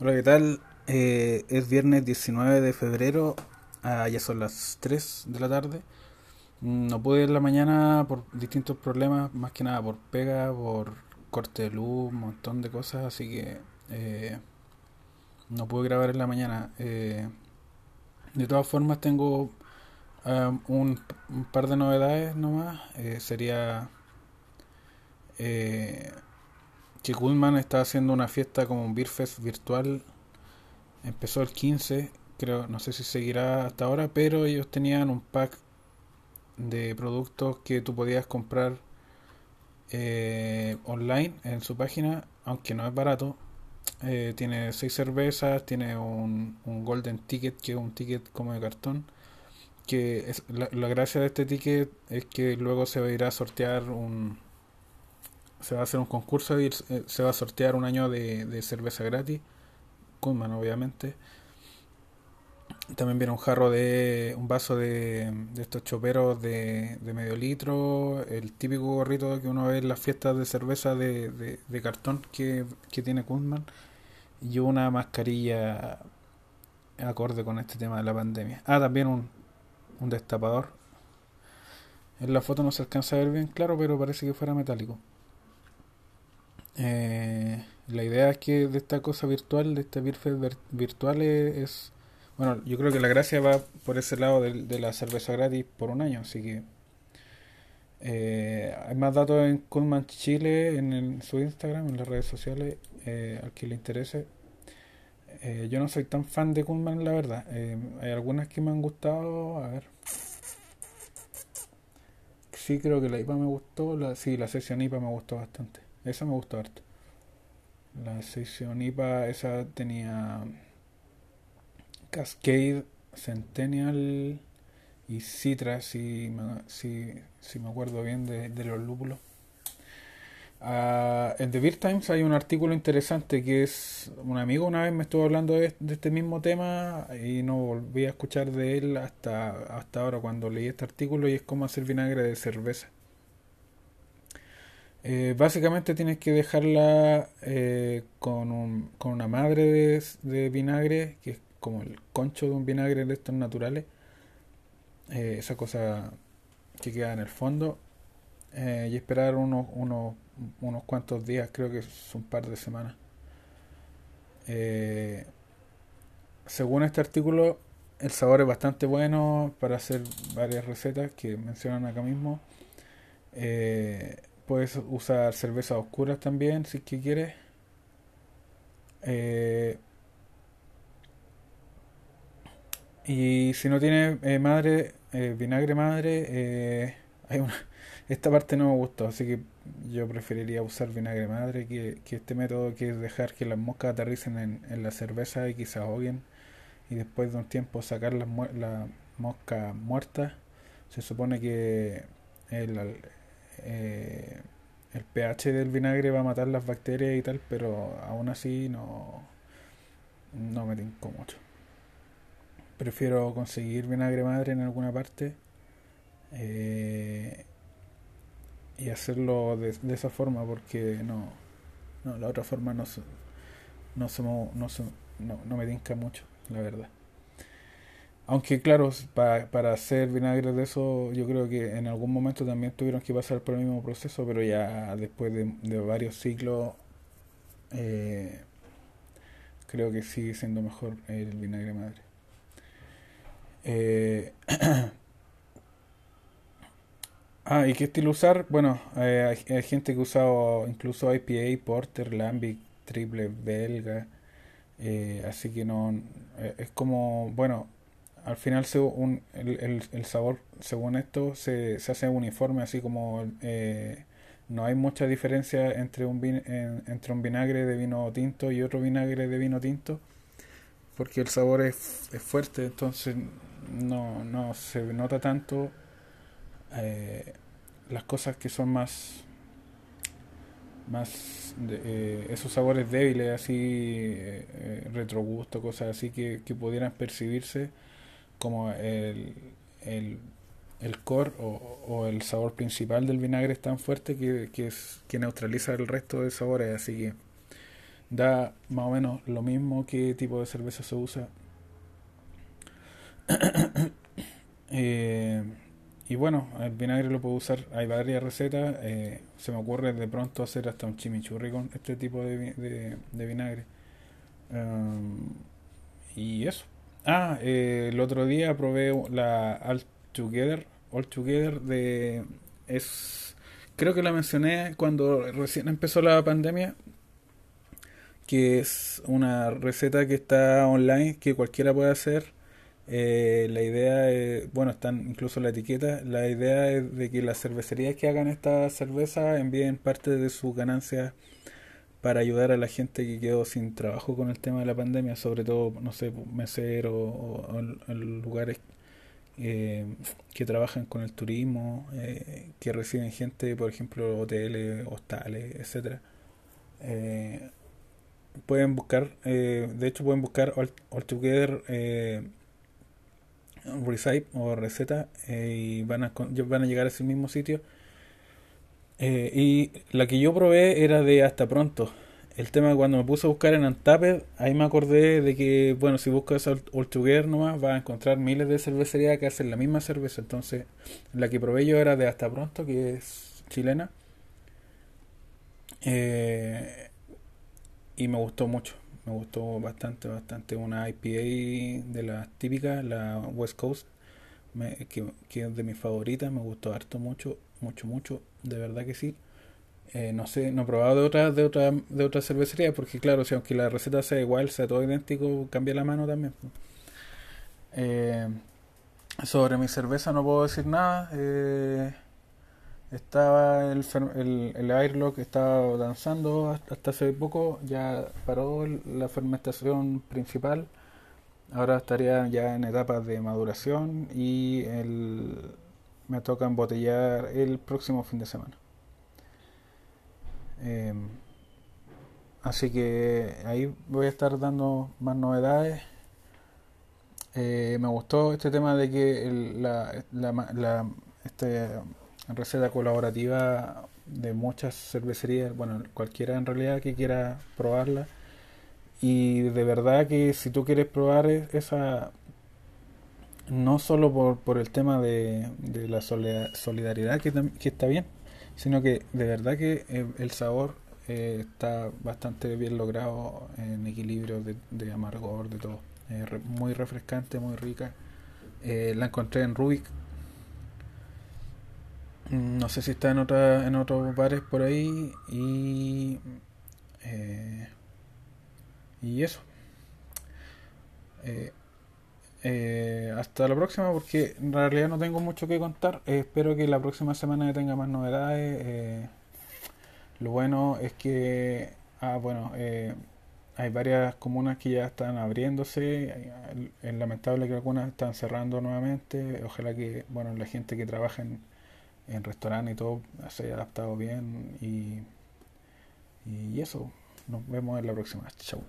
Hola, ¿qué tal? Eh, es viernes 19 de febrero, ah, ya son las 3 de la tarde. Mm, No pude ir en la mañana por distintos problemas, más que nada por pega, por corte de luz, un montón de cosas, así que eh, no pude grabar en la mañana. Eh, de todas formas, tengo ah, un, un par de novedades nomás. Eh, sería eh, que Goodman está haciendo una fiesta como un Beer Fest virtual Empezó el 15, creo, no sé si seguirá hasta ahora, pero ellos tenían un pack de productos que tú podías comprar eh, online en su página, aunque no es barato. Eh, tiene seis cervezas, tiene un, Golden Ticket, que es un ticket como de cartón. Que es, la, la gracia de este ticket es que luego se va a ir a sortear un. Se va a hacer un concurso y eh, se va a sortear un año de, cerveza gratis. Kunman, obviamente. También viene un jarro de, un vaso de, estos choperos de, de medio litro, el típico gorrito que uno ve en las fiestas de cerveza de, de, cartón que, que tiene Kunman, y una mascarilla acorde con este tema de la pandemia. Ah, también un, un destapador. En la foto no se alcanza a ver bien claro, pero parece que fuera metálico. Eh, la idea es que de esta cosa virtual, de este Beerfest vir- virtual es, bueno, yo creo que la gracia va por ese lado de, de la cerveza gratis por un año, así que eh, hay más datos en Kunman Chile, en, su Instagram, en las redes sociales, eh, al que le interese. Eh, yo no soy tan fan de Kunman, la verdad. Eh, hay algunas que me han gustado, a ver. Sí, creo que la IPA me gustó, la, sí, la sesión IPA me gustó bastante. Esa me gustó harto. La sesión IPA, esa tenía Cascade, Centennial y Citra, si me, si, si me acuerdo bien de, de los lúpulos. Ah, en The Beer Times hay un artículo interesante que es un amigo una vez me estuvo hablando de, de este mismo tema y no volví a escuchar de él hasta, hasta ahora cuando leí este artículo y es cómo hacer vinagre de cerveza. Eh, básicamente tienes que dejarla eh, con, con una madre de, vinagre, que es como el concho de un vinagre de estos naturales, eh, esa cosa que queda en el fondo, eh, y esperar unos, unos, unos cuantos días, creo que es un par de semanas. Según este artículo, el sabor es bastante bueno para hacer varias recetas que mencionan acá mismo. Puedes usar cervezas oscuras también si que quieres. Eh, y si no tienes eh, madre, eh, vinagre madre, hay una, esta parte no me gustó, así que yo preferiría usar vinagre madre que, que este método que es dejar que las moscas aterricen en, la cerveza y que se y después de un tiempo sacar las muer- la mosca muerta. Se supone que el, eh, el pH del vinagre va a matar las bacterias y tal, pero aún así no, no me tinco mucho. Prefiero conseguir vinagre madre en alguna parte eh, y hacerlo de, de esa forma porque no, no, la otra forma no, no, no, no, no me tinca mucho, la verdad. Aunque claro, pa- para hacer vinagre de eso, yo creo que en algún momento también tuvieron que pasar por el mismo proceso, pero ya después de, varios ciclos, eh, creo que sigue siendo mejor el vinagre madre. Eh, ah, ¿y qué estilo usar? Bueno, eh, hay, hay gente que ha usado incluso IPA, Porter, Lambic, triple belga, eh, así que no, es como, bueno, al final se, el, el- sabor, según esto, se, se hace uniforme, así como eh, no hay mucha diferencia entre un, entre un vinagre de vino tinto y otro vinagre de vino tinto, porque el sabor es, es fuerte, entonces no, no se nota tanto eh, las cosas que son más, más eh, esos sabores débiles, así, eh, retrogusto, cosas así que, que pudieran percibirse como el, el, el core o, o el sabor principal del vinagre es tan fuerte que, que, neutraliza el resto de sabores, así que da más o menos lo mismo qué tipo de cerveza se usa. Eh, y bueno, el vinagre lo puedo usar, hay varias recetas, eh, se me ocurre de pronto hacer hasta un chimichurri con este tipo de, de, vinagre. Um, y eso. Ah, eh, el otro día probé la All Together, All Together de... es Creo que la mencioné cuando recién empezó la pandemia, que es una receta que está online, que cualquiera puede hacer. Eh, la idea es, bueno, están incluso la etiqueta, la idea es de que las cervecerías que hagan esta cerveza envíen parte de sus ganancias para ayudar a la gente que quedó sin trabajo con el tema de la pandemia, sobre todo, no sé, meseros o, o, lugares eh, que trabajan con el turismo, eh, que reciben gente, por ejemplo, hoteles, hostales, etcétera. Eh, pueden buscar, de hecho pueden buscar All, Recipe o receta y van a, van a llegar a ese mismo sitio. Y la que yo probé era de hasta pronto el tema cuando me puse a buscar en Antaped, ahí me acordé de que, bueno, si buscas All Together nomás, vas a encontrar miles de cervecerías que hacen la misma cerveza. Entonces, la que probé yo era de Hasta Pronto, que es chilena. Eh, y me gustó mucho, me gustó bastante, bastante. Una IPA de las típicas, la West Coast, que, que es de mis favoritas, me gustó harto mucho, mucho, mucho, de verdad que sí. Eh, no sé, no he probado de otra, de otra, de otra cervecería, porque claro, si aunque la receta sea igual, sea todo idéntico, cambia la mano también. Eh, sobre mi cerveza no puedo decir nada. Eh, estaba el, el, el Airlock estaba danzando hasta hace poco, ya paró la fermentación principal. Ahora estaría ya en etapas de maduración y el, me toca embotellar el próximo fin de semana. Em, así que ahí voy a estar dando más novedades. Eh, me gustó este tema de que la, este, receta colaborativa de muchas cervecerías, bueno, cualquiera en realidad que quiera probarla. Y de verdad que si tú quieres probar e, esa, no solo por, por el tema de, de la solidaridad, que, que está bien, sino que de verdad que eh, el sabor eh, está bastante bien logrado en equilibrio de, amargor, de todo. muy refrescante, muy rica. Eh, la encontré en Rubik. Mm, no sé si está en otra, en otros bares por ahí y y eso. Eh, hasta la próxima porque en realidad no tengo mucho que contar. Eh, espero que la próxima semana tenga más novedades. Eh, lo bueno es que, ah, bueno, hay varias comunas que ya están abriéndose. Es lamentable que algunas están cerrando nuevamente. Ojalá que, bueno, la gente que trabaja en, en restaurante y todo se haya adaptado bien. Y, y eso, nos vemos en la próxima. Chau.